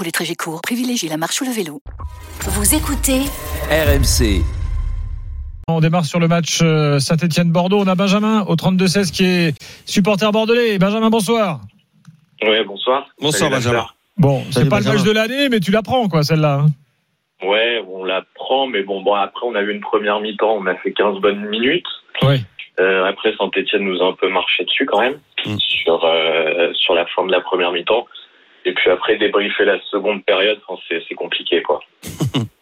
Pour les trajets courts, privilégiez la marche ou le vélo. Vous écoutez RMC. On démarre sur le match Saint-Etienne-Bordeaux. On a Benjamin au 32-16 qui est supporter bordelais. Benjamin, bonsoir. Ouais, bonsoir. Bonsoir, Salut, Benjamin. Bon, c'est pas le match de l'année, mais tu la prends, quoi, celle-là. hein. Ouais, on la prend, mais bon, bon, après, on a eu une première mi-temps, on a fait 15 bonnes minutes. Ouais. Euh, après, Saint-Etienne nous a un peu marché dessus quand même, Mm. sur, euh, sur la fin de la première mi-temps. Et puis après, débriefer la seconde période, c'est compliqué, quoi.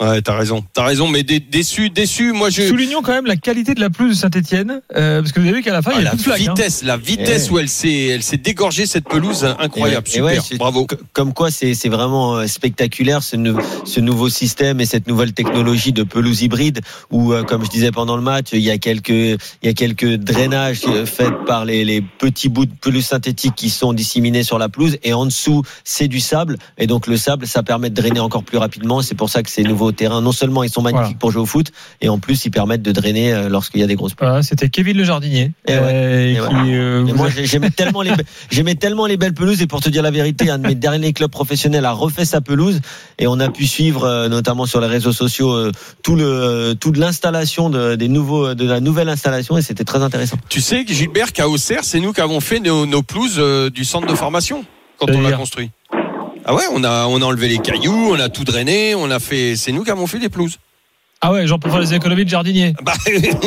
Ouais, t'as raison. T'as raison, mais dé- déçu, déçu. Moi, je. Soulignons quand même la qualité de la pelouse de Saint-Etienne, parce que vous avez vu qu'à la fin, Ah, il y a la de flag. hein. vitesse, la vitesse Eh. où elle s'est, elle s'est dégorgée cette pelouse, incroyable, Et ouais, super, bravo. Comme quoi, c'est c'est vraiment euh, spectaculaire ce, nou- ce nouveau système et cette nouvelle technologie de pelouse hybride où, euh, comme je disais pendant le match, il y a quelques, il y a quelques drainages euh, faits par les, les petits bouts de pelouse synthétique qui sont disséminés sur la pelouse et en dessous, c'est du sable et donc le sable, ça permet de drainer encore plus rapidement. C'est pour ça que ces nouveaux terrains, non seulement ils sont magnifiques Voilà. pour jouer au foot et en plus ils permettent de drainer euh, lorsqu'il y a des grosses Voilà, C'était Kevin le jardinier. Eh euh, qui, euh, Et moi, j'aimais tellement les, j'aimais tellement les belles pelouses. Et pour te dire la vérité, un de mes derniers clubs professionnels a refait sa pelouse et on a pu suivre, euh, notamment sur les réseaux sociaux, euh, tout le, toute l'installation de, des nouveaux, de la nouvelle installation et c'était très intéressant. Tu sais que Gilbert, qu'à Auxerre, c'est nous qui avons fait nos, nos pelouses du centre de formation quand on l'a construit. Ah ouais, on a, on a enlevé les cailloux, on a tout drainé, on a fait, c'est nous qui avons fait les pelouses. Ah ouais, genre pour faire les économies de jardinier. Bah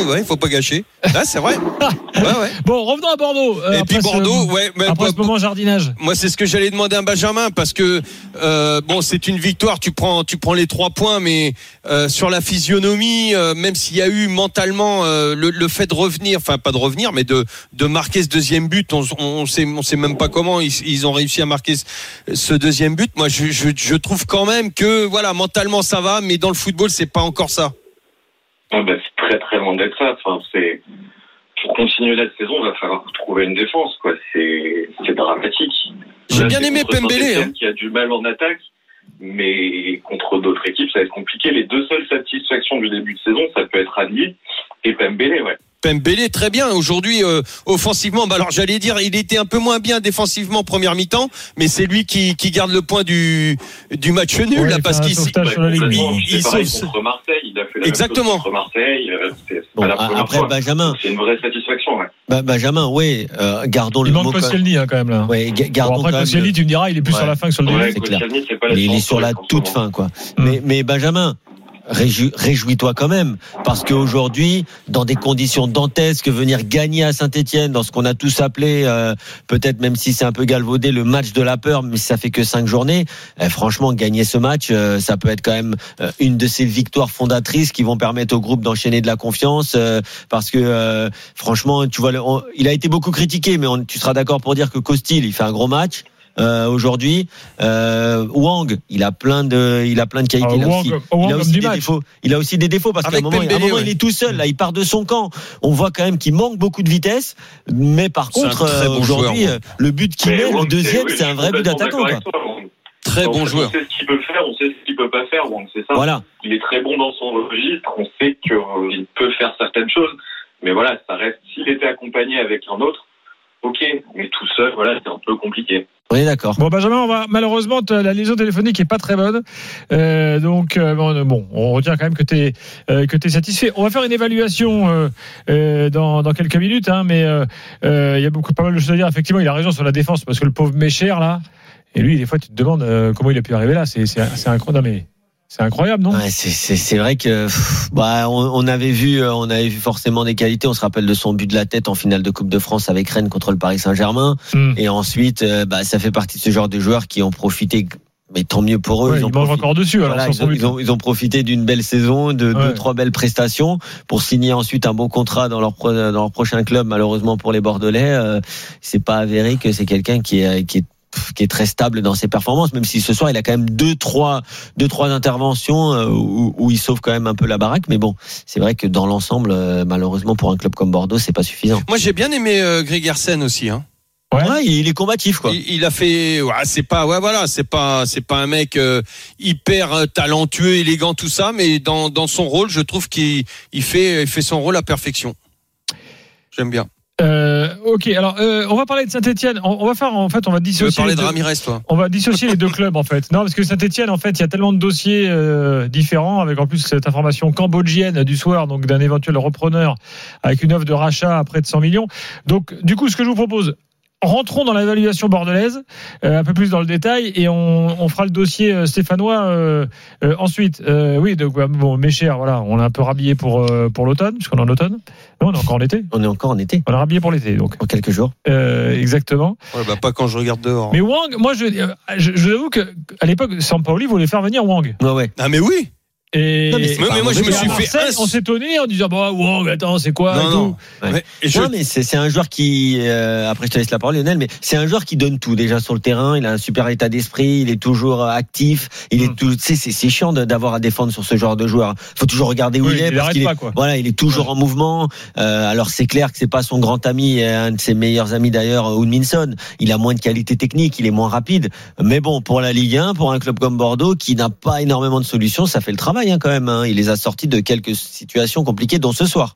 ouais, faut pas gâcher. Ah, c'est vrai. Ouais, ouais. Bon, revenons à Bordeaux. euh, Et puis ce- Bordeaux, ouais, mais après ce moment jardinage. Moi, c'est ce que j'allais demander à Benjamin parce que euh, bon, c'est une victoire. Tu prends, tu prends les trois points, mais euh, sur la physionomie, même s'il y a eu mentalement le, le fait de revenir, enfin pas de revenir, mais de de marquer ce deuxième but, on, on sait, on sait même pas comment ils, ils ont réussi à marquer ce, ce deuxième but. Moi, je, je, je trouve quand même que voilà, mentalement ça va, mais dans le football, c'est pas encore ça. Ah, bah, c'est très très loin d'être ça. Enfin, c'est pour continuer la saison, il va falloir trouver une défense, quoi. C'est c'est dramatique. J'ai bien aimé Pembele, hein. Qui a du mal en attaque, mais contre d'autres équipes, ça va être compliqué. Les deux seules satisfactions du début de saison, ça peut être Adli et Pembele, ouais. Pembele très bien aujourd'hui euh, offensivement. Bah alors j'allais dire il était un peu moins bien défensivement première mi-temps, mais c'est lui qui, qui garde le point du du match nul Ouais, là il parce qu'il contre Marseille, il a fait la Exactement. même chose contre Marseille. euh, C'est Bon, après fois. Benjamin, C'est une vraie satisfaction, ouais. Bah, Benjamin, oui, euh, gardons Il le manque Koscielny hein, quand même là. Ouais, ga- Bon, gardons après quand même Koscielny, tu me diras, il est plus Ouais. sur la fin que sur le début. Ouais, c'est clair. Koscielny, c'est pas la Mais il est sur la toute fin, quoi. Mm. Mais, mais Benjamin, réjouis-toi quand même, parce qu'aujourd'hui, dans des conditions dantesques, venir gagner à Saint-Etienne, dans ce qu'on a tous appelé, euh, peut-être même si c'est un peu galvaudé, le match de la peur, mais ça fait que cinq journées. eh, franchement, gagner ce match, euh, ça peut être quand même euh, une de ces victoires fondatrices qui vont permettre au groupe d'enchaîner de la confiance, euh, parce que euh, franchement, tu vois, il a été beaucoup critiqué, mais tu seras d'accord pour dire que Costil, il fait un gros match. Euh, aujourd'hui, euh, Wang, il a plein de, il a plein de qualités. Ah, il a aussi, Wang il a aussi des match. défauts. Il a aussi des défauts parce qu'à un moment, à un Pembele, moment, ouais. il est tout seul. Là, il part de son camp. On voit quand même qu'il manque beaucoup de vitesse, mais par contre, euh, bon aujourd'hui, euh, le but qu'il met, le deuxième, oui, c'est un vrai but d'attaquant. très On bon joueur. On sait ce qu'il peut faire, on sait ce qu'il peut pas faire, Wang, c'est ça. Voilà. Il est très bon dans son registre, on sait qu'il peut faire certaines choses, mais voilà, ça reste. S'il était accompagné avec un autre, ok, mais tout seul, voilà, c'est un peu compliqué. On est d'accord. Bon Benjamin, on va malheureusement la liaison téléphonique est pas très bonne, Euh, donc euh, bon, bon, on retient quand même que tu es que es satisfait. On va faire une évaluation euh, euh, dans, dans quelques minutes, hein, mais euh, euh, il y a beaucoup pas mal de choses à dire. Effectivement, il a raison sur la défense parce que le pauvre Mécher là, et lui des fois tu te demandes euh, comment il a pu arriver là. C'est c'est c'est incroyable, non, mais c'est incroyable, non? Ouais, c'est- vrai que pff, bah, on, on avait vu euh, on avait vu forcément des qualités. On se rappelle de son but de la tête en finale de Coupe de France avec Rennes contre le Paris Saint-Germain. Hmm. Et ensuite, euh, bah, ça fait partie de ce genre de joueurs qui ont profité. Mais tant mieux pour eux. Ouais, ils il ont mange profité- encore dessus. Alors, Voilà, ils, ont, ils, ont, ils ont profité d'une belle saison, de Ouais. deux, trois belles prestations pour signer ensuite un bon contrat dans leur, pro- dans leur prochain club. Malheureusement pour les Bordelais, euh, c'est pas avéré que c'est quelqu'un qui est, qui est qui est très stable dans ses performances, même si ce soir il a quand même deux trois deux trois interventions euh, où, où il sauve quand même un peu la baraque. Mais bon, c'est vrai que dans l'ensemble, euh, malheureusement pour un club comme Bordeaux, c'est pas suffisant. Moi, j'ai bien aimé euh, Gregersen aussi. Hein. Ouais. Ouais, il est combatif quoi. Il, il a fait, ouais, c'est pas, ouais, voilà, c'est pas, c'est pas un mec euh, hyper talentueux, élégant, tout ça, mais dans, dans son rôle, je trouve qu'il il fait, il fait son rôle à perfection. J'aime bien. Euh, ok, alors euh, on va parler de Saint-Etienne. On, on va faire en fait, on va Tu veux dissocier. parler les de deux- Ramirez, toi? On va dissocier les deux clubs en fait. Non, parce que Saint-Etienne, en fait, il y a tellement de dossiers euh, différents, avec en plus cette information cambodgienne du soir, donc d'un éventuel repreneur avec une offre de rachat à près de 100 millions. Donc, du coup, ce que je vous propose. Rentrons dans l'évaluation bordelaise, euh, un peu plus dans le détail, et on, on fera le dossier euh, stéphanois euh, euh, ensuite. Euh, oui, donc bah, bon, mes chers, voilà, on l'a un peu rhabillé pour euh, pour l'automne, puisqu'on est en automne. Non, on est encore en été. On est encore en été, On l'a rhabillé pour l'été, donc en quelques jours. euh, exactement. Ouais, bah, pas quand je regarde dehors. Mais Wang, moi, je, euh, je, je vous avoue que à l'époque, Sampaoli voulait faire venir Wang. Ouais, ouais. Ah, mais oui. Et Non, mais Mais- moi, je me suis fait un- on s'étonnait en disant bah Wang, attends, c'est quoi et Non, tout. non. Ouais. Ouais, et je- Non, mais c'est c'est un joueur qui, euh, après je te laisse la parole Lionel, mais c'est un joueur qui donne tout déjà sur le terrain. Il a un super état d'esprit, il est toujours euh, actif, il est Mm. tout. tu sais, C'est c'est chiant de- d'avoir à défendre sur ce genre de joueur. Faut toujours regarder où Oui, il est il parce qu'il est, pas, quoi. voilà, il est toujours en mouvement. Euh, alors c'est clair que c'est pas son grand ami, et un de ses meilleurs amis d'ailleurs, Minson. Il a moins de qualité technique, il est moins rapide. Mais bon, pour la Ligue 1, pour un club comme Bordeaux qui n'a pas énormément de solutions, ça fait le travail hein, quand même. hein. Il les a sortis de quelques situations compliquées, dont ce soir.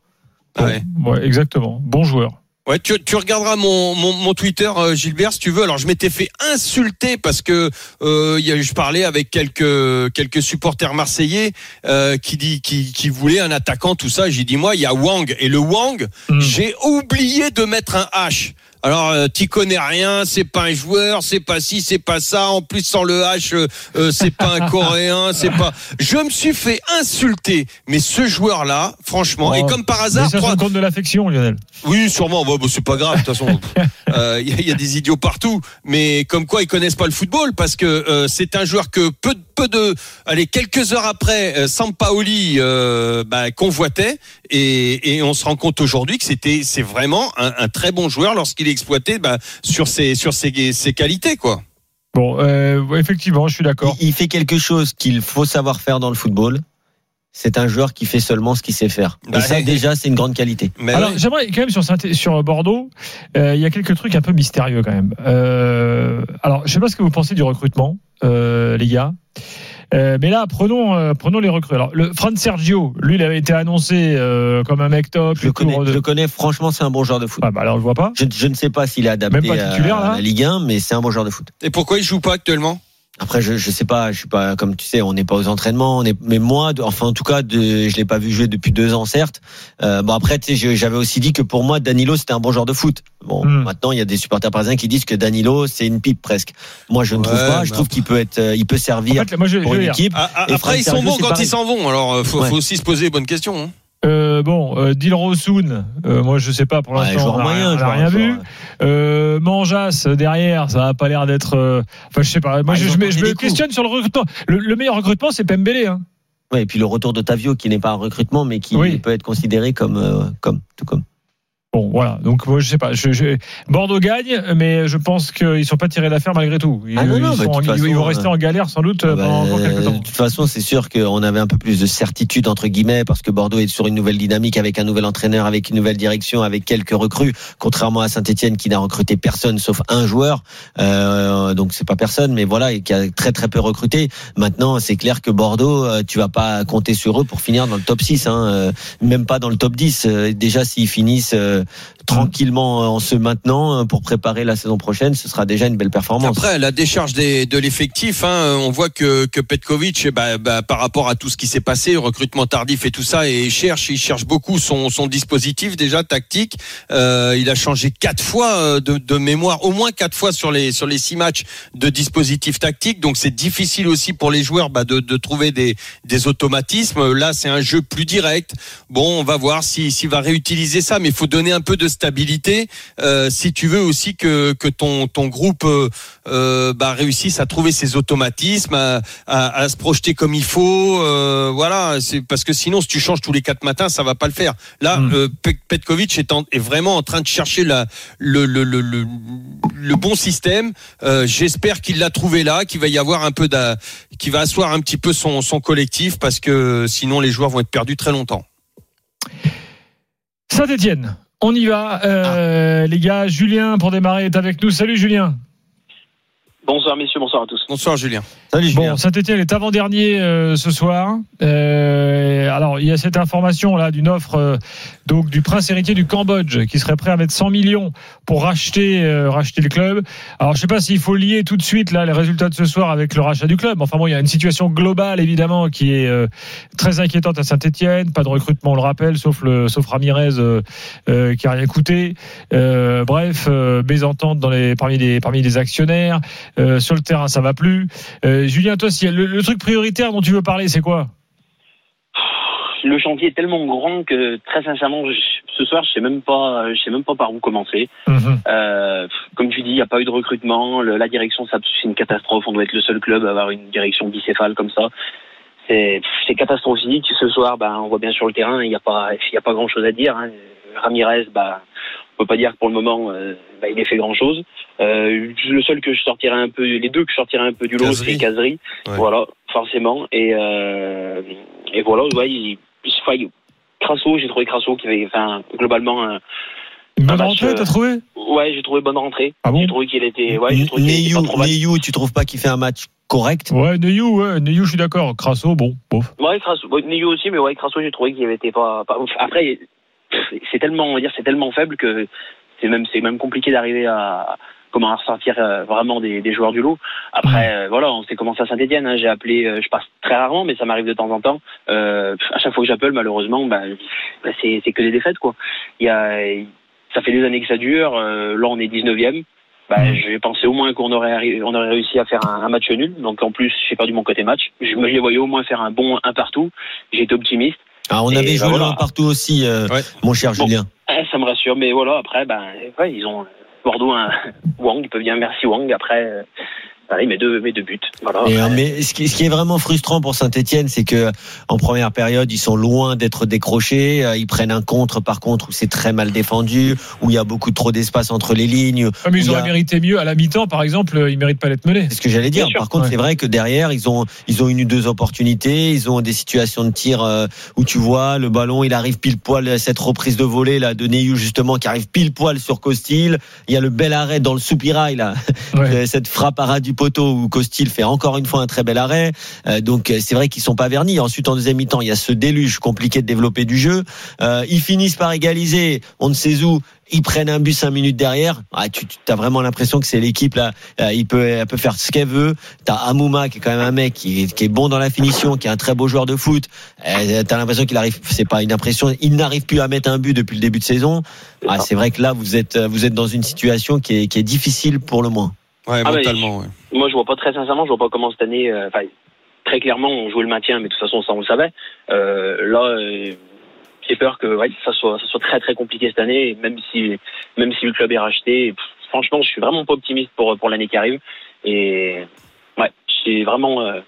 Ouais. Ouais, exactement. Bon joueur. Ouais, tu, tu regarderas mon, mon, mon Twitter, euh, Gilbert, si tu veux. Alors, je m'étais fait insulter parce que euh, il y a- je parlais avec quelques quelques supporters marseillais euh, qui dit qui, qui voulaient un attaquant, tout ça. J'ai dit moi, il y a Wang et le Wang, Mm. j'ai oublié de mettre un H. Alors, euh, t'y connais rien, c'est pas un joueur, c'est pas ci, c'est pas ça. En plus, sans le H, euh, euh, c'est pas un Coréen, c'est pas. Je me suis fait insulter, mais ce joueur-là, franchement, et Oh, comme par Mais hasard, ça trois- se compte de l'affection, Lionel. oui, sûrement. Bah, bah, c'est pas grave. De toute façon, Euh, il y, a- il y a des idiots partout. Mais comme quoi, ils connaissent pas le football parce que euh, c'est un joueur que peu, peu de, allez, quelques heures après, euh, Sampaoli euh, bah, convoitait et, et on se rend compte aujourd'hui que c'était, c'est vraiment un, un très bon joueur lorsqu'il est exploité bah, sur ses, sur ses, ses qualités, quoi. Bon, euh, effectivement, je suis d'accord. Il, il fait quelque chose qu'il faut savoir faire dans le football. C'est un joueur qui fait seulement ce qu'il sait faire. Bah, Et ça, et- déjà, c'est une grande qualité. Mais Alors, ouais. j'aimerais quand même sur, Bordeaux, euh, il y a quelques trucs un peu mystérieux quand même. Euh, alors, je sais pas ce que vous pensez du recrutement, euh, les gars. Euh, mais là, prenons, euh, prenons les recrues. Alors, le Fran Sergio, lui, il avait été annoncé euh, comme un mec top. Je le connais, je le connais. Franchement, c'est un bon joueur de foot. Ah, bah alors, je vois pas. Je, je ne sais pas s'il est adapté Même pas titulaire, à là la Ligue 1, mais c'est un bon joueur de foot. et pourquoi il joue pas actuellement? Après, je, je sais pas, je suis pas, comme tu sais, on n'est pas aux entraînements, on est, mais moi, de- enfin, en tout cas, de, je l'ai pas vu jouer depuis deux ans, certes. Euh, bon, après, tu sais, je- j'avais aussi dit que pour moi, Danilo, c'était un bon joueur de foot. Bon, Hmm. maintenant, il y a des supporters parisiens qui disent que Danilo, c'est une pipe presque. Moi, je ne trouve pas. Je trouve qu'il peut être, euh, il peut En servir fait, moi, je, je pour une dire, équipe. Ah, ah, Et Après, Fran ils sont Sergio, bons quand pareil. ils s'en vont. Alors, euh, faut, Ouais. faut aussi se poser les bonnes questions. hein. Euh, bon, euh, Dilrosun, euh, moi, je sais pas pour Ouais, l'instant. joueur on rien, vu. Euh, Manjas derrière, ça a pas l'air d'être. euh, Enfin, je sais pas. Moi, Ah, je, me, je questionne sur le recrutement. Le, le meilleur recrutement, c'est Pembele. Hein. Ouais, et puis le retour d'Otavio, qui n'est pas un recrutement, mais qui Oui. peut être considéré comme, comme, tout comme. Bon, voilà. Donc, moi, je sais pas. Je, je- Bordeaux gagne, mais je pense qu'ils sont pas tirés d'affaire malgré tout. Ils, Ah non, non, ils bah, sont de en- toute ils- ils façon, vont rester en galère sans doute euh, bah, pendant encore quelques de temps. toute façon, c'est sûr qu'on avait un peu plus de certitude entre guillemets parce que Bordeaux est sur une nouvelle dynamique avec un nouvel entraîneur, avec une nouvelle direction, avec quelques recrues. Contrairement à Saint-Etienne qui n'a recruté personne sauf un joueur, euh, donc c'est pas personne, mais voilà, et qui a très très peu recruté. Maintenant, c'est clair que Bordeaux, euh, tu vas pas compter sur eux pour finir dans le top 6, hein, euh, même pas dans le top 10. Euh, Déjà, s'ils finissent euh, tranquillement euh, en se maintenant euh, pour préparer la saison prochaine, ce sera déjà une belle performance. Après, la décharge des, de l'effectif, hein, on voit que, que Petkovic, bah, bah, par rapport à tout ce qui s'est passé, recrutement tardif et tout ça, et il cherche, il cherche beaucoup son, son dispositif déjà tactique. Euh, il a changé quatre fois euh, de, de mémoire, au moins quatre fois sur les sur les six matchs de dispositif tactique. Donc c'est difficile aussi pour les joueurs bah, de, de trouver des, des automatismes. Là, c'est un jeu plus direct. Bon, on va voir si s'il va réutiliser ça, mais il faut donner un peu de stabilité euh, si tu veux aussi que que ton ton groupe euh, euh, bah, réussisse à trouver ses automatismes, à, à, à se projeter comme il faut. Euh, voilà, c'est parce que sinon, si tu changes tous les quatre matins, ça va pas le faire. Là, Mm. euh, Pet- Petkovic est, en- est vraiment en train de chercher la, le, le, le, le, le bon système. J'espère qu'il l'a trouvé là, qu'il va y avoir un peu d'a- qu'il va asseoir un petit peu son, son collectif parce que sinon les joueurs vont être perdus très longtemps. Saint-Etienne, on y va. Euh, Les gars, Julien, pour démarrer, est avec nous. Salut Julien. Bonsoir messieurs, bonsoir à tous. Bonsoir Julien. Salut Julien. Bon, Saint-Etienne est avant-dernier euh, ce soir. Euh, alors, il y a cette information là d'une offre euh, donc du prince héritier du Cambodge qui serait prêt à mettre 100 millions pour racheter euh, racheter le club. Alors, je sais pas s'il faut lier tout de suite là les résultats de ce soir avec le rachat du club. Enfin bon, il y a une situation globale évidemment qui est euh, très inquiétante à Saint-Etienne. Pas de recrutement, on le rappelle, sauf le sauf Ramirez euh, euh, qui a rien coûté. Euh, bref, euh, mésentente dans les parmi les parmi les actionnaires. Euh, sur le terrain, ça va plus. Euh, Julien, toi, si le, le truc prioritaire dont tu veux parler, c'est quoi? Le chantier est tellement grand que très sincèrement, je- ce soir, je sais même pas, je sais même pas par où commencer. Euh, comme tu dis, il n'y a pas eu de recrutement. Le- la direction, c'est une catastrophe. On doit être le seul club à avoir une direction bicéphale comme ça. C'est catastrophique. Ce soir, ben, on voit bien sur le terrain, il n'y a pas, il a pas grand chose à dire. hein. Ramirez, bah, on peut pas dire que pour le moment, euh, bah, il ait fait grand chose. Euh, le seul que je sortirais un peu, les deux que je sortirais un peu du lot, c'est. Ouais. Voilà, forcément. Et, euh, et voilà, ouais, il, il, Crasso, j'ai trouvé Crasso qui avait, enfin, globalement, un- Une bonne Ah bah, rentrée, je- t'as trouvé? ouais, j'ai trouvé bonne rentrée. Ah bon? J'ai trouvé qu'il était, ouais, j'ai trouvé qu'il était Neyu, pas trop mal. Neyu, tu trouves pas qu'il fait un match correct? Ouais, Neyu, ouais, Neyu, je suis d'accord. Crasso, bon, bof. Ouais, Crasso, Neyo aussi, mais ouais, Crasso, j'ai trouvé qu'il était pas, pas ouf. Après, c'est tellement, on va dire, c'est tellement faible que c'est même, c'est même compliqué d'arriver à, comment à ressortir euh, vraiment des, des joueurs du lot. Après, euh, voilà, on sait comment ça à Saint-Etienne. Hein, j'ai appelé, euh, je passe très rarement, mais ça m'arrive de temps en temps. Euh, à chaque fois que j'appelle, malheureusement, bah, bah, c'est, que des défaites, quoi. Il y a, ça fait des années que ça dure. Là, on est 19e. Bah, Mhm. j'ai pensé au moins qu'on aurait, arri- on aurait réussi à faire un, un match nul. Donc en plus, j'ai perdu mon côté match. Je me je les voyais au moins faire un bon un partout. J'étais optimiste. Ah, on Et avait bah joué voilà. partout aussi, euh, Ouais. mon cher Bon. Julien. Eh, ça me rassure. Mais voilà, après, ben, ouais, ils ont Bordeaux un Wang. Ils peuvent bien merci Wang. Après, euh, allez, mes deux, mes deux buts. Voilà. Et, euh, Après, mais ce qui, ce qui est vraiment frustrant pour Saint-Etienne, c'est que en première période, ils sont loin d'être décrochés. Euh, Ils prennent un contre, par contre, où c'est très mal défendu, où il y a beaucoup trop d'espace entre les lignes. Ah, mais ils auraient a- mérité mieux. À la mi-temps, par exemple, ils méritent pas d'être menés. C'est ce que j'allais dire. Bien sûr, Par contre, ouais. c'est vrai que derrière, ils ont, ils ont une ou deux opportunités. Ils ont des situations de tir euh, où tu vois le ballon, il arrive pile poil à cette reprise de volée là de Neyu justement qui arrive pile poil sur Costil. Il y a le bel arrêt dans le soupirail là, Ouais. cette frappe à ras du poteau où Costil fait encore une fois un très bel arrêt. Euh, donc euh, c'est vrai qu'ils sont pas vernis. Ensuite en deuxième mi-temps, il y a ce déluge compliqué de développer du jeu. Euh, ils finissent par égaliser. On ne sait où. Ils prennent un but cinq minutes derrière. Ah, tu as vraiment l'impression que c'est l'équipe là. Euh, il peut, elle peut faire ce qu'elle veut. T'as Amouma qui est quand même un mec qui qui est bon dans la finition, qui est un très beau joueur de foot. Euh, T'as l'impression qu'il arrive, c'est pas une impression, il n'arrive plus à mettre un but depuis le début de saison. Ah, c'est vrai que là vous êtes, vous êtes dans une situation qui est, qui est difficile pour le moins. Ouais, Ah, mentalement. ouais. moi, je vois pas très sincèrement. Je vois pas comment cette année. euh, Enfin, très clairement, on jouait le maintien, mais de toute façon, ça on le savait. Euh, là. euh, j'ai peur que ouais, ça soit ça soit très très compliqué cette année, même si même si le club est racheté. pff, franchement, je suis vraiment pas optimiste pour pour l'année qui arrive. Et ouais, c'est vraiment euh,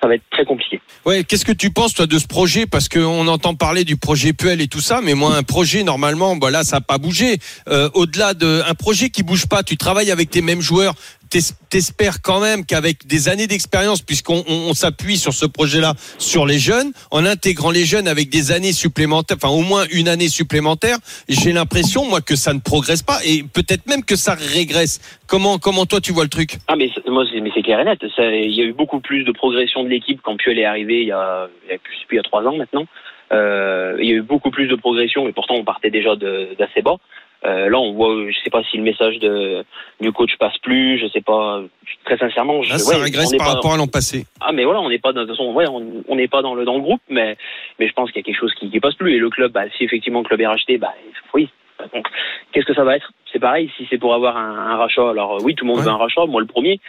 ça va être très compliqué. Ouais, qu'est-ce que tu penses toi de ce projet? Parce qu'on entend parler du projet Puel et tout ça, mais moi un projet normalement, bah ça n'a pas bougé. Euh, Au-delà d'un projet qui bouge pas, tu travailles avec tes mêmes joueurs. T'es- T'espères quand même qu'avec des années d'expérience, puisqu'on on, on s'appuie sur ce projet-là, sur les jeunes, en intégrant les jeunes avec des années supplémentaires, enfin au moins une année supplémentaire, j'ai l'impression moi que ça ne progresse pas et peut-être même que ça régresse. Comment comment toi tu vois le truc? Ah mais moi c'est clair et net. Il y a eu beaucoup plus de progression de l'équipe quand Puel est arrivé il y a plus- il y a trois ans maintenant. Euh, il y a eu beaucoup plus de progression et pourtant on partait déjà d'assez bas. Euh, là on voit, je sais pas si le message de du coach passe plus, je sais pas. Très sincèrement, je, Là, ça ouais, régresse par pas- rapport à l'an passé. Ah mais voilà, on n'est pas dans, de toute façon, ouais, on n'est pas dans le dans le groupe, mais mais je pense qu'il y a quelque chose qui, qui passe plus et le club, bah, si effectivement le club est racheté, bah oui. Donc, Qu'est-ce que ça va être? C'est pareil, si c'est pour avoir un, un rachat, alors oui, tout le monde Ouais. veut un rachat, moi le premier.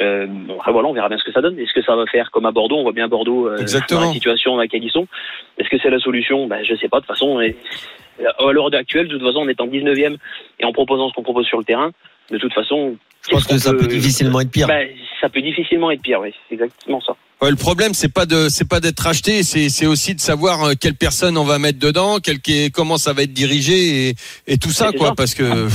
Euh, après, voilà, on verra bien ce que ça donne. Est-ce que ça va faire comme à Bordeaux? On voit bien Bordeaux euh, dans la situation dans laquelle ils sont. Est-ce que c'est la solution? Ben, Je sais pas. De toute façon, et- à l'heure actuelle, de toute façon, on est en 19e et en proposant ce qu'on propose sur le terrain, de toute façon, Je pense que ça peut difficilement être pire. Ben, ça peut difficilement être pire, oui. C'est exactement ça. Ouais, le problème, c'est pas de, c'est pas d'être acheté, c'est, c'est aussi de savoir euh, quelle personne on va mettre dedans, quel, comment ça va être dirigé et, et tout ça, quoi, parce que.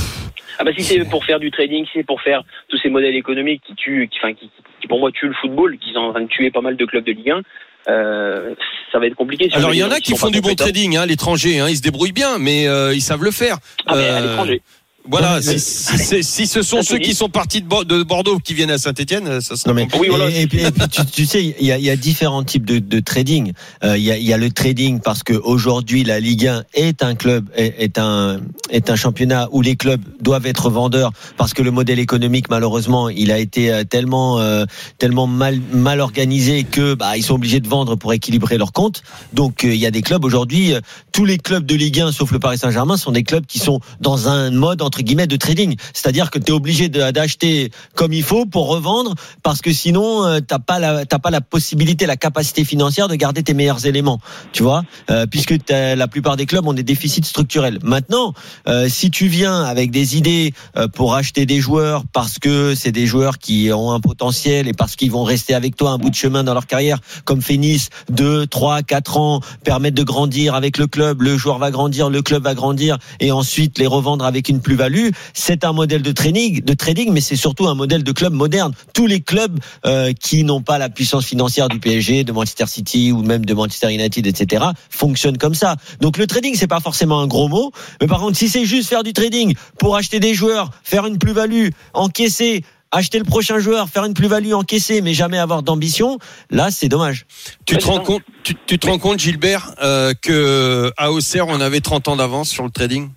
Ah bah si c'est pour faire du trading, si c'est pour faire tous ces modèles économiques qui tuent, qui, enfin, qui, qui pour moi tuent le football, qui sont en train de tuer pas mal de clubs de Ligue 1, euh, ça va être compliqué. Si Alors il y en a qui font du bon trading, hein, à l'étranger, hein, ils se débrouillent bien, mais euh, ils savent le faire. Ah, mais à Euh, l'étranger. Voilà, si, si, si- ce sont ceux qui sont partis de, Bo- de Bordeaux qui viennent à Saint-Etienne, ça sera Non mais. Oui, voilà. et, et puis, et puis, tu, tu sais, il y a, il y a différents types de, de trading. Euh, il, y a, il y a le trading parce que aujourd'hui la Ligue 1 est un club est, est un est un championnat où les clubs doivent être vendeurs parce que le modèle économique malheureusement il a été euh, tellement euh, tellement mal mal organisé que bah ils sont obligés de vendre pour équilibrer leurs comptes. Donc euh, il y a des clubs aujourd'hui, euh, tous les clubs de Ligue 1 sauf le Paris Saint-Germain sont des clubs qui sont dans un mode entre de trading. C'est-à-dire que tu es obligé d'acheter comme il faut pour revendre parce que sinon euh, t'as pas la t'as pas la possibilité, la capacité financière de garder tes meilleurs éléments. Tu vois, Euh, puisque la plupart des clubs ont des déficits structurels. Maintenant, euh, si tu viens avec des idées euh, pour acheter des joueurs parce que c'est des joueurs qui ont un potentiel et parce qu'ils vont rester avec toi un bout de chemin dans leur carrière, comme Phoenix, 2, 3, 4 ans, permettre de grandir avec le club, le joueur va grandir, le club va grandir et ensuite les revendre avec une plus-value, c'est un modèle de trading, de trading, mais c'est surtout un modèle de club moderne. Tous les clubs euh, qui n'ont pas la puissance financière du PSG, de Manchester City ou même de Manchester United, etc., fonctionnent comme ça. Donc le trading, c'est pas forcément un gros mot, mais par contre, si c'est juste faire du trading pour acheter des joueurs, faire une plus-value, encaisser acheter le prochain joueur, faire une plus-value encaissée, mais jamais avoir d'ambition, là, c'est dommage. Tu Ouais, te c'est rends ça. compte, tu, tu te rends compte, Gilbert, euh, que à Auxerre, on avait 30 ans d'avance sur le trading?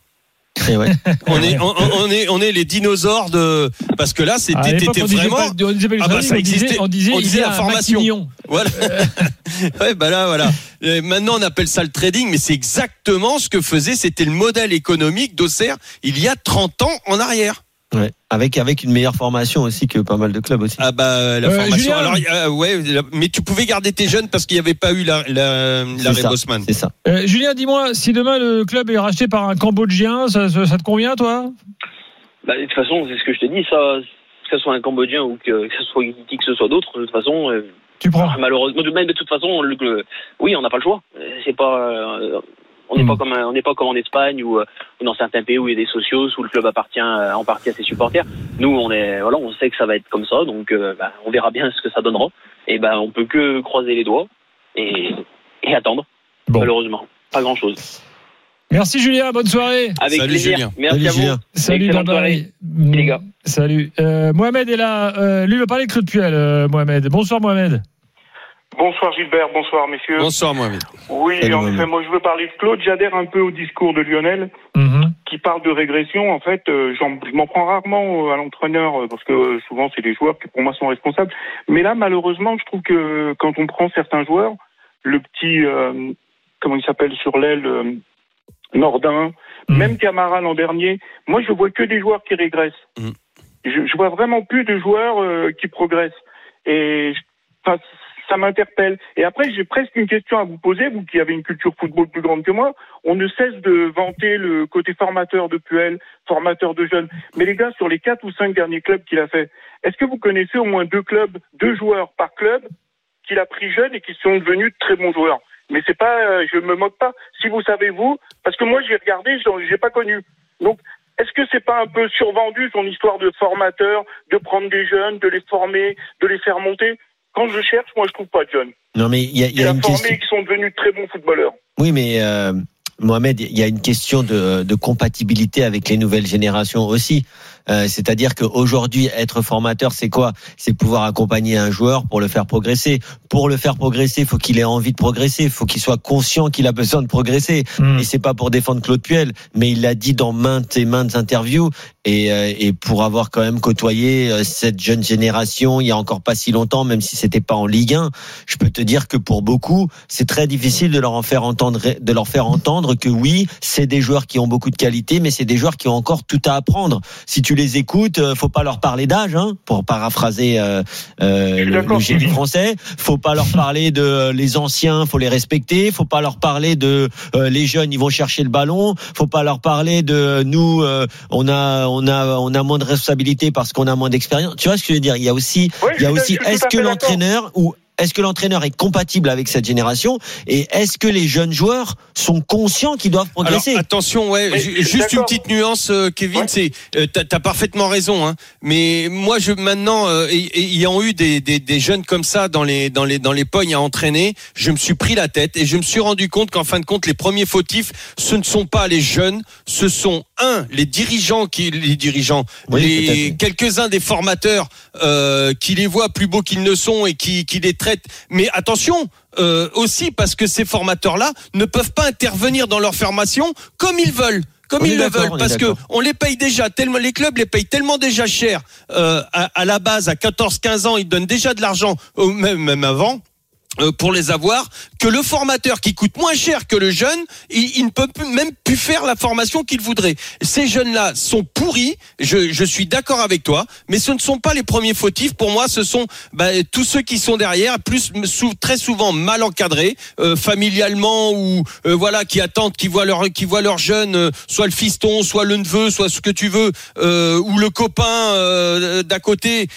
Et ouais. On est, on, on est, on est les dinosaures de, parce que là, À c'était, on disait vraiment, pas- on disait pas Ah bah, ça on disait- existait. on disait, On disait y a la formation. Voilà. ouais, bah là, voilà. Et maintenant, on appelle ça le trading, mais c'est exactement ce que faisait, c'était le modèle économique d'Auxerre il y a 30 ans en arrière. Ouais. Avec, avec une meilleure formation aussi que pas mal de clubs aussi. Ah bah la Euh, formation. Julien Alors euh, ouais, la- mais tu pouvais garder tes jeunes parce qu'il n'y avait pas eu la la, C'est l'arrêt ça. Bosman. C'est ça. Euh, Julien, dis-moi, si demain le club est racheté par un Cambodgien, ça, ça- ça te convient, toi? Bah, de toute façon, c'est ce que je te dis, ça, que ce soit un Cambodgien ou que, que ce soit qui que ce soit d'autre, de toute façon, euh, Tu prends malheureusement, de même de toute façon, le, le- oui, on n'a pas le choix. C'est pas, euh, on n'est Hmm. pas comme, un- on n'est pas comme en Espagne ou, euh, ou dans certains pays où il y a des socios où le club appartient euh, en partie à ses supporters. Nous, on est, voilà, on sait que ça va être comme ça, donc euh, bah, on verra bien ce que ça donnera. Et ben, on peut que croiser les doigts et, et attendre. Bon. Malheureusement, pas grand chose. Merci Julien, bonne soirée. Avec Salut, plaisir. Julien. Merci Salut, à vous. Julien. Salut les gars. Salut. Euh, Mohamed est là. Euh, lui il va parler de Claude Puel, euh, Mohamed. Bonsoir Mohamed. Bonsoir Gilbert, bonsoir messieurs. Bonsoir Mohamed. Oui, Salut, en Mohamed. effet, moi je veux parler de Claude. J'adhère un peu au discours de Lionel Mhm. qui parle de régression. En fait, euh, je m'en prends rarement euh, à l'entraîneur euh, parce que euh, souvent c'est les joueurs qui pour moi sont responsables. Mais là, malheureusement, je trouve que quand on prend certains joueurs, le petit, euh, comment il s'appelle sur l'aile, euh, Nordin, Mhm. même Camara l'an dernier, moi je vois que des joueurs qui régressent. Mhm. Je, je vois vraiment plus de joueurs euh, qui progressent. Et je- ça m'interpelle. Et après, j'ai presque une question à vous poser, vous qui avez une culture football plus grande que moi. On ne cesse de vanter le côté formateur de Puel, formateur de jeunes. Mais les gars, sur les quatre ou cinq derniers clubs qu'il a fait, est-ce que vous connaissez au moins deux clubs, deux joueurs par club qu'il a pris jeunes et qui sont devenus de très bons joueurs? Mais c'est pas, euh, je me moque pas. Si vous savez vous, parce que moi j'ai regardé, j'ai pas connu. Donc, est-ce que c'est pas un peu survendu son histoire de formateur, de prendre des jeunes, de les former, de les faire monter? Quand je cherche, moi je trouve pas jeunes. Non, mais il y a, y a a une formé question. qui sont devenus de très bons footballeurs. Oui, mais euh, Mohamed, il y a une question de, de compatibilité avec les nouvelles générations aussi. Euh, C'est-à-dire qu'aujourd'hui, être formateur, c'est quoi? C'est pouvoir accompagner un joueur pour le faire progresser. Pour le faire progresser, il faut qu'il ait envie de progresser. Il faut qu'il soit conscient qu'il a besoin de progresser. Mhm. Et c'est pas pour défendre Claude Puel, mais il l'a dit dans maintes et maintes interviews. Et, euh, et pour avoir quand même côtoyé euh, cette jeune génération il y a encore pas si longtemps, même si c'était pas en Ligue 1, je peux te dire que pour beaucoup, c'est très difficile de leur en faire entendre, de leur faire entendre que oui, c'est des joueurs qui ont beaucoup de qualité, mais c'est des joueurs qui ont encore tout à apprendre. Si tu les écoutes, euh, faut pas leur parler d'âge, hein, pour paraphraser euh, euh, le, le génie français. Faut pas leur parler de les anciens, faut les respecter. Faut pas leur parler de euh, les jeunes, ils vont chercher le ballon. Faut pas leur parler de nous, on a on a on a moins de responsabilités parce qu'on a moins d'expérience. Tu vois ce que je veux dire? Il y a aussi Oui, il y a aussi est-ce que l'entraîneur ou est-ce que l'entraîneur est compatible avec cette génération et est-ce que les jeunes joueurs sont conscients qu'ils doivent Alors progresser? attention, ouais, Mais, juste une petite nuance, euh, Kevin, Ouais. c'est euh, t'as as parfaitement raison, hein. Mais moi, je maintenant, euh, ay- ayant eu des, des, des jeunes comme ça dans les dans les dans les pognes à entraîner, je me suis pris la tête et je me suis rendu compte qu'en fin de compte, les premiers fautifs, ce ne sont pas les jeunes, ce sont un les dirigeants qui les dirigeants, Oui, les quelques-uns des formateurs euh, qui les voient plus beaux qu'ils ne sont et qui qui les traitent. Mais attention. euh, aussi parce que ces formateurs-là ne peuvent pas intervenir dans leur formation comme ils veulent. Comme On ils le veulent, parce que d'accord. on les paye déjà tellement, les clubs les payent tellement déjà cher euh, à, à la base à 14-15 ans, ils donnent déjà de l'argent, même, même avant. Euh, pour les avoir, que le formateur qui coûte moins cher que le jeune, il, il ne peut plus- même plus faire la formation qu'il voudrait. Ces jeunes-là sont pourris, je, je suis d'accord avec toi, mais ce ne sont pas les premiers fautifs. Pour moi, ce sont bah, tous ceux qui sont derrière, plus sou- très souvent mal encadrés, euh, familialement ou euh, voilà, qui attendent, qui voient leur, qui voient leur jeune, euh, soit le fiston, soit le neveu, soit ce que tu veux, euh, ou le copain euh, d'à côté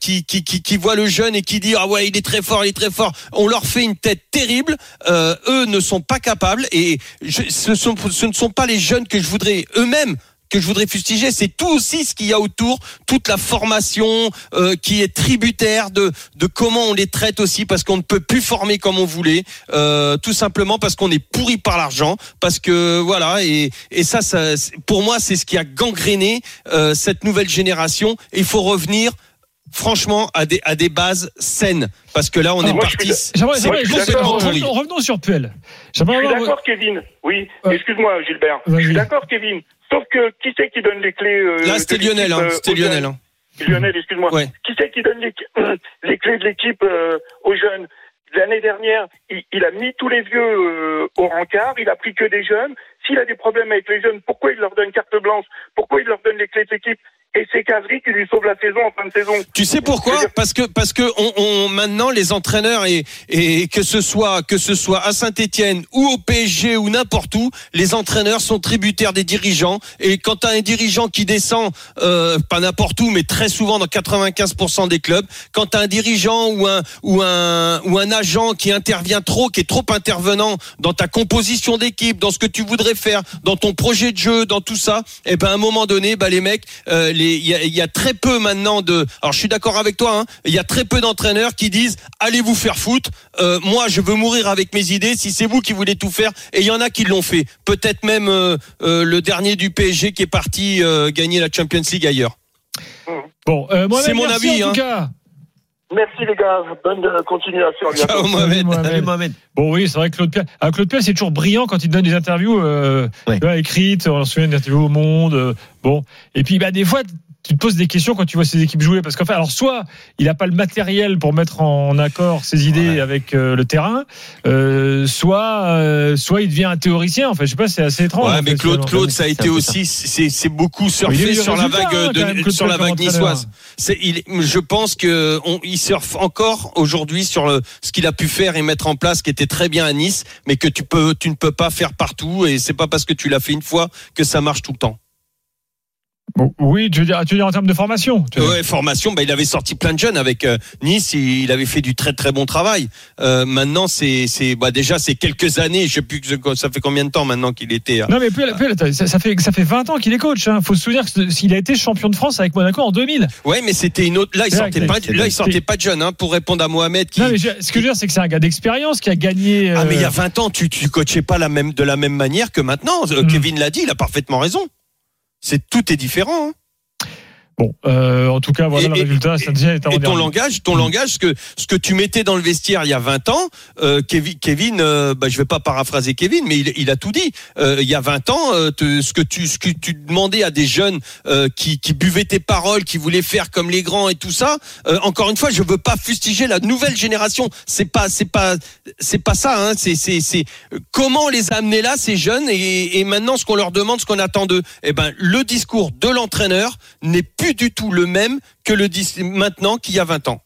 qui, qui, qui, qui voit le jeune et qui dit ah ouais il est très fort, il est très fort. Leur fait une tête terrible. Euh, eux ne sont pas capables et ce, ne sont pas les jeunes que je voudrais eux-mêmes que je voudrais fustiger, c'est tout aussi ce qu'il y a autour, toute la formation euh, qui est tributaire de comment on les traite aussi, parce qu'on ne peut plus former comme on voulait, euh, tout simplement parce qu'on est pourri par l'argent, parce que voilà et ça, pour moi c'est ce qui a gangréné cette nouvelle génération. Il faut revenir franchement à des à des bases saines, parce que là on Alors, est parti. revenons- sur Puel. Je suis avoir- d'accord, Kevin. Oui, excuse-moi, Gilbert. Je suis d'accord, Kevin. Sauf que qui c'est qui donne les clés euh, Là c'était Lionel, hein, euh, c'était aux Lionel. hein. Lionel, excuse-moi. Ouais. Qui c'est qui donne les, les clés de l'équipe euh, aux jeunes? L'année dernière, il, il a mis tous les vieux euh, au rencard, il a pris que des jeunes. S'il a des problèmes avec les jeunes, pourquoi il leur donne carte blanche? Pourquoi il leur donne les clés de l'équipe? Et c'est Casery qui lui sauve la saison en fin de saison. Tu sais pourquoi Parce que parce que on, on- maintenant les entraîneurs et et que ce soit que ce soit à Saint-Étienne ou au PSG ou n'importe où, les entraîneurs sont tributaires des dirigeants et quand as un dirigeant qui descend euh, pas n'importe où mais très souvent dans 95% des clubs, quand as un dirigeant ou un ou un ou un agent qui intervient trop, qui est trop intervenant dans ta composition d'équipe, dans ce que tu voudrais faire, dans ton projet de jeu, dans tout ça, et ben à un moment donné, bah les mecs, euh, il y a, il y a très peu maintenant de. Alors je suis d'accord avec toi, hein, il y a très peu d'entraîneurs qui disent allez vous faire foutre. Euh, moi je veux mourir avec mes idées. Si c'est vous qui voulez tout faire, et il y en a qui l'ont fait. Peut-être même euh, euh, le dernier du PSG qui est parti euh, gagner la Champions League ailleurs. Bon, C'est mon avis, en hein. cas. Merci les gars, bonne euh, continuation. à bientôt. Ciao Mohamed. Mohamed. Salut Mohamed. Bon, oui, c'est vrai que Claude Pierre, ah, Claude Pierre, c'est toujours brillant quand il donne des interviews euh, Ouais. écrites. On se souvient d'interviews au Monde. euh, bon, et puis bah des fois. Tu te poses des questions quand tu vois ces équipes jouer parce qu'en fait, alors soit il n'a pas le matériel pour mettre en accord ses idées Ouais. avec euh, le terrain, euh, soit euh, soit il devient un théoricien. En fait, je sais pas, c'est assez étrange. Ouais, mais fait, Claude. Claude, ça a été aussi, c'est c'est beaucoup surfé sur la vague hein, de, même, sur la vague niçoise. C'est, il, je pense que on, il surfe encore aujourd'hui sur le, ce qu'il a pu faire et mettre en place, qui était très bien à Nice, mais que tu peux, tu ne peux pas faire partout, et c'est pas parce que tu l'as fait une fois que ça marche tout le temps. Oui, tu veux dire, tu veux dire en termes de formation. Ouais, formation, bah, il avait sorti plein de jeunes avec euh, Nice, il, il avait fait du très très bon travail. Euh, maintenant, c'est, c'est, bah, déjà, c'est quelques années, je sais plus que ça fait combien de temps maintenant qu'il était. à- Non mais Puel, Puel, attends, ça, ça fait ça fait 20 ans qu'il est coach. Hein. Faut se souvenir qu'il a été champion de France avec Monaco en 2000. Ouais, mais c'était une autre. Là, il sortait pas, là, il sortait pas de jeune, hein, pour répondre à Mohamed qui. Non mais je- ce que je veux dire c'est que c'est un gars d'expérience qui a gagné. Ah mais il y a euh, 20 ans, tu tu coachais pas la même de la même manière que maintenant. Euh, Mm. Kevin l'a dit, il a parfaitement raison. C'est tout est différent. hein. Bon, euh, en tout cas, voilà Et- le résultat. et- Saint-Etienne est Et ton langage, ton langage, ce que ce que tu mettais dans le vestiaire il y a 20 ans, euh, Kevin, Kevin euh, bah, je vais pas paraphraser Kevin, mais il, il a tout dit. Euh, il y a 20 ans, euh, te- ce que tu ce que tu demandais à des jeunes euh, qui, qui buvaient tes paroles, qui voulaient faire comme les grands et tout ça. euh, encore une fois, je veux pas fustiger la nouvelle génération. C'est pas c'est pas c'est pas ça. Hein. C'est c'est c'est comment les amener là ces jeunes et, et maintenant ce qu'on leur demande, ce qu'on attend d'eux? Eh ben le discours de l'entraîneur n'est plus du tout le même que le maintenant qu'il y a 20 ans.